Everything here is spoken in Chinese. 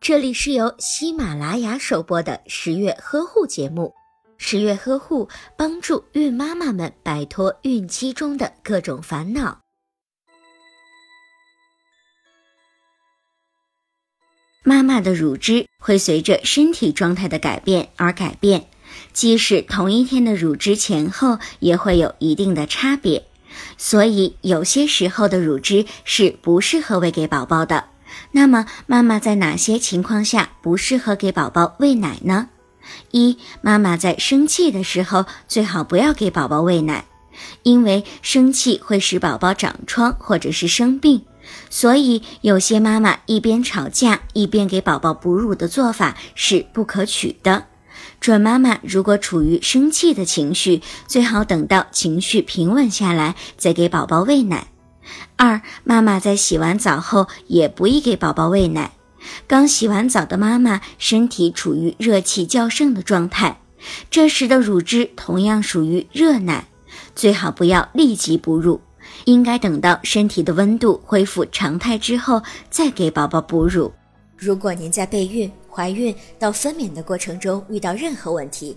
这里是由喜马拉雅首播的十月呵护节目。十月呵护帮助孕妈妈们摆脱孕期中的各种烦恼。妈妈的乳汁会随着身体状态的改变而改变，即使同一天的乳汁前后也会有一定的差别，所以有些时候的乳汁是不适合喂给宝宝的。那么，妈妈在哪些情况下不适合给宝宝喂奶呢？一、妈妈在生气的时候最好不要给宝宝喂奶，因为生气会使宝宝长疮或者是生病。所以，有些妈妈一边吵架一边给宝宝哺乳的做法是不可取的。准妈妈如果处于生气的情绪，最好等到情绪平稳下来再给宝宝喂奶。二、妈妈在洗完澡后也不宜给宝宝喂奶。刚洗完澡的妈妈身体处于热气较盛的状态，这时的乳汁同样属于热奶，最好不要立即哺乳，应该等到身体的温度恢复常态之后再给宝宝哺乳。如果您在备孕、怀孕到分娩的过程中遇到任何问题，